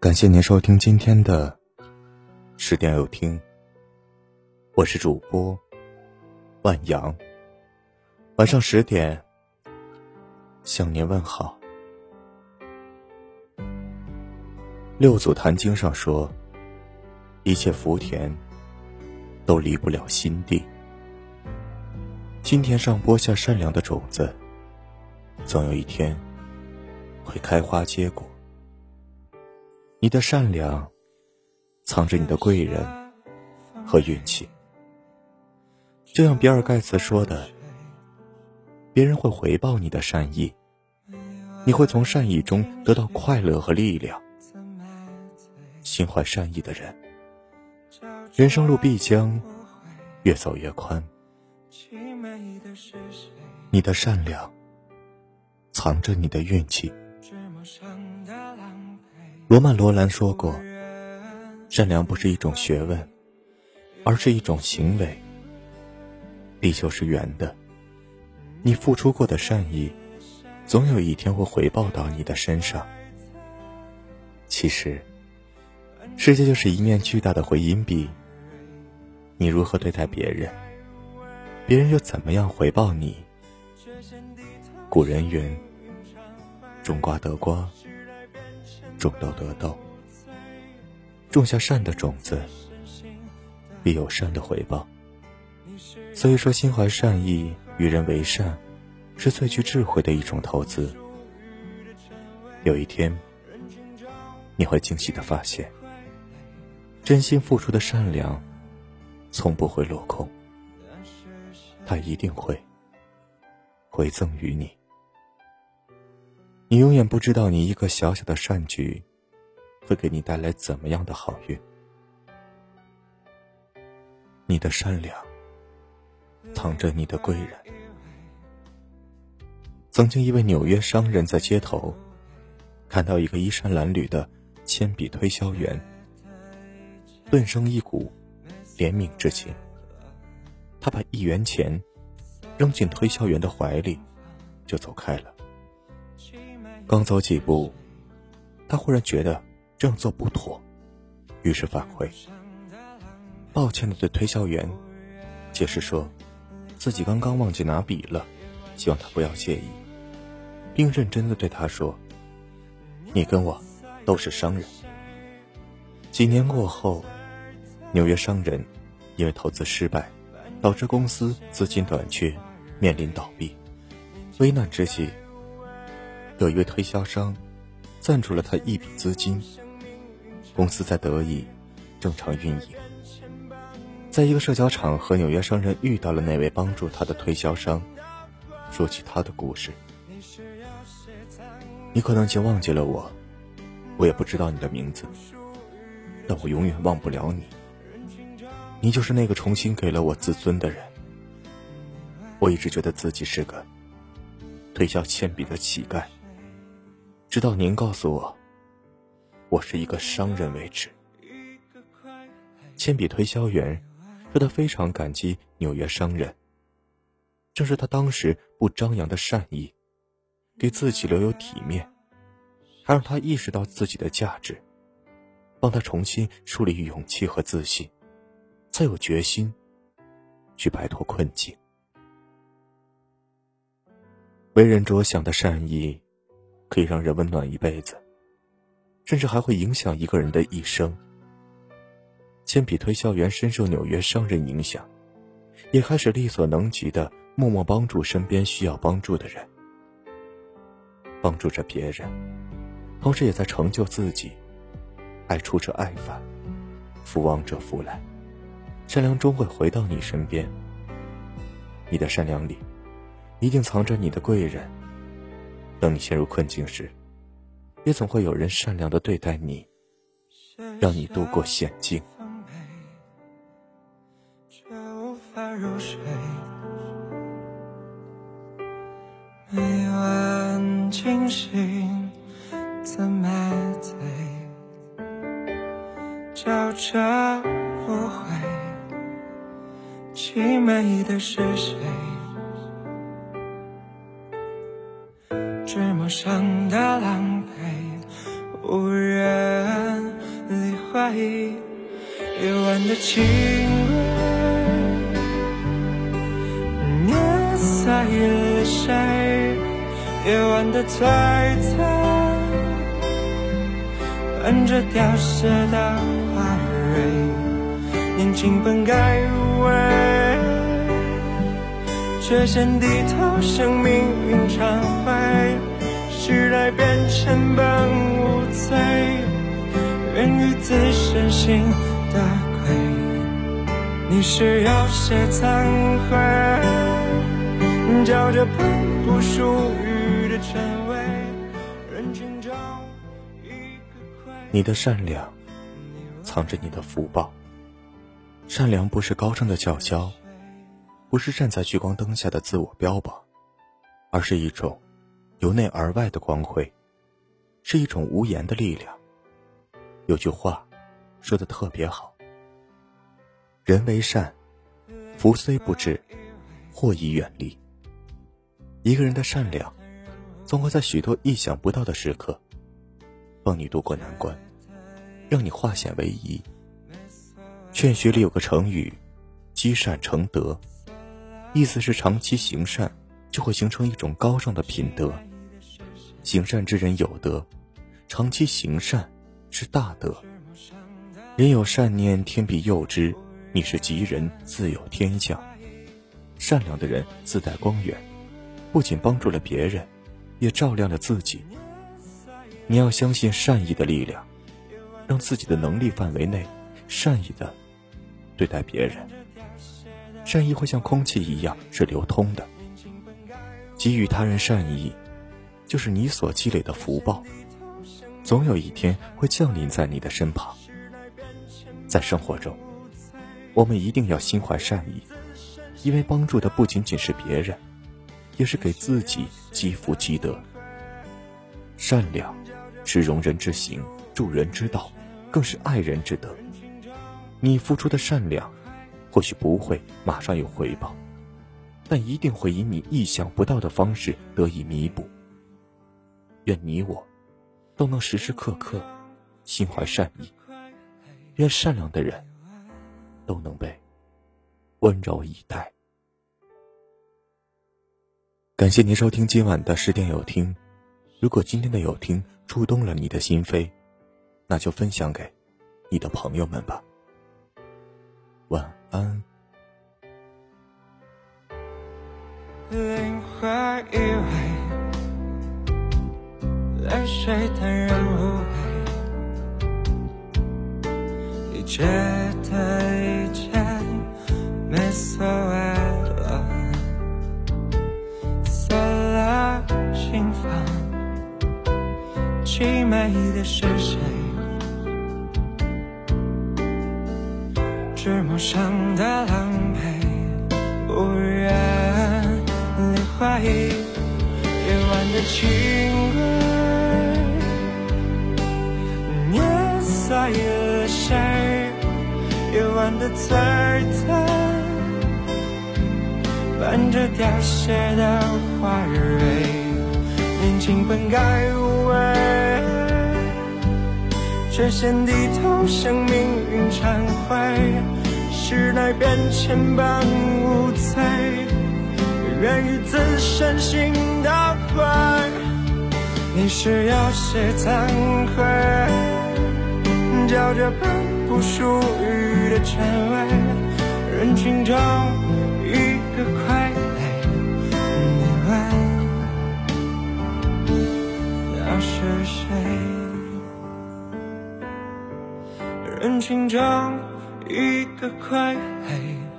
感谢您收听今天的十点有听，我是主播万阳。晚上十点向您问好。六祖坛经上说，一切福田都离不了心地，心田上播下善良的种子，总有一天会开花结果。你的善良，藏着你的贵人和运气。就像比尔盖茨说的：“别人会回报你的善意，你会从善意中得到快乐和力量。心怀善意的人，人生路必将越走越宽。你的善良，藏着你的运气。”罗曼·罗兰说过：“善良不是一种学问，而是一种行为。地球是圆的，你付出过的善意，总有一天会回报到你的身上。其实，世界就是一面巨大的回音壁。你如何对待别人，别人又怎么样回报你？古人云：‘种瓜得瓜。’”种豆得豆，种下善的种子，必有善的回报。所以说，心怀善意，与人为善，是最具智慧的一种投资。有一天，你会惊喜的发现，真心付出的善良，从不会落空，它一定会回赠于你。你永远不知道，你一个小小的善举，会给你带来怎么样的好运。你的善良，藏着你的贵人。曾经，一位纽约商人，在街头看到一个衣衫褴褛的铅笔推销员，顿生一股怜悯之情。他把一元钱扔进推销员的怀里，就走开了。刚走几步，他忽然觉得这样做不妥，于是返回，抱歉的对推销员解释说，自己刚刚忘记拿笔了，希望他不要介意，并认真的对他说：“你跟我都是商人。”几年过后，纽约商人因为投资失败，导致公司资金短缺，面临倒闭，危难之际。有一位推销商赞助了他一笔资金，公司才得以正常运营。在一个社交场合，纽约商人遇到了那位帮助他的推销商，说起他的故事。你可能已经忘记了我，我也不知道你的名字，但我永远忘不了你。你就是那个重新给了我自尊的人。我一直觉得自己是个推销铅笔的乞丐。直到您告诉我，我是一个商人为止。铅笔推销员说他非常感激纽约商人，正是他当时不张扬的善意，给自己留有体面，还让他意识到自己的价值，帮他重新树立勇气和自信，才有决心去摆脱困境。为人着想的善意。可以让人温暖一辈子，甚至还会影响一个人的一生。铅笔推销员深受纽约商人影响，也开始力所能及的默默帮助身边需要帮助的人，帮助着别人，同时也在成就自己。爱出者爱返，福往者福来，善良终会回到你身边。你的善良里，一定藏着你的贵人。当你陷入困境时，也总会有人善良的对待你，让你度过险境。每晚惊醒，怎么醉？叫着不回，凄美的是谁？是梦上的狼狈，无人理会夜晚的轻微，捏碎了谁？夜晚的璀璨，伴着凋谢的花蕊，年轻本该无畏，却先低头向命运忏悔，时代变成本无罪，源于自身心。的亏，你是有些惭愧，叫这本不属于的称谓，人群中一个。你的善良，藏着你的福报。善良不是高尚的叫嚣，不是站在聚光灯下的自我标榜，而是一种由内而外的光辉，是一种无言的力量。有句话。说的特别好。人为善，福虽不至，祸已远离。一个人的善良，总会在许多意想不到的时刻，帮你渡过难关，让你化险为夷。劝学里有个成语，“积善成德”，意思是长期行善，就会形成一种高尚的品德。行善之人有德，长期行善是大德。人有善念，天必佑之。你是吉人，自有天相。善良的人自带光源，不仅帮助了别人，也照亮了自己。你要相信善意的力量，让自己的能力范围内，善意的对待别人。善意会像空气一样是流通的。给予他人善意，就是你所积累的福报，总有一天会降临在你的身旁。在生活中，我们一定要心怀善意，因为帮助的不仅仅是别人，也是给自己积福积德。善良是容人之行，助人之道，更是爱人之德。你付出的善良，或许不会马上有回报，但一定会以你意想不到的方式得以弥补。愿你我都能时时刻刻心怀善意。愿善良的人都能被温柔以待。感谢您收听今晚的十点有听。如果今天的有听触动了你的心扉，那就分享给你的朋友们吧。晚安。安。灵魂以为泪水坦然无畏。一觉得一切没所谓了。散了心房。凄美的是谁？是陌生的狼狈，不愿理会夜晚的轻微，捏碎了谁？夜晚的璀璨，伴着凋谢的花蕊。年轻本该无畏，却先低头向命运忏悔。时代变迁般无罪，源于自身心的灰。你是有些惭愧，叫这本不属于。的称谓，人群中一个傀儡。你问那是谁？人群中一个傀儡。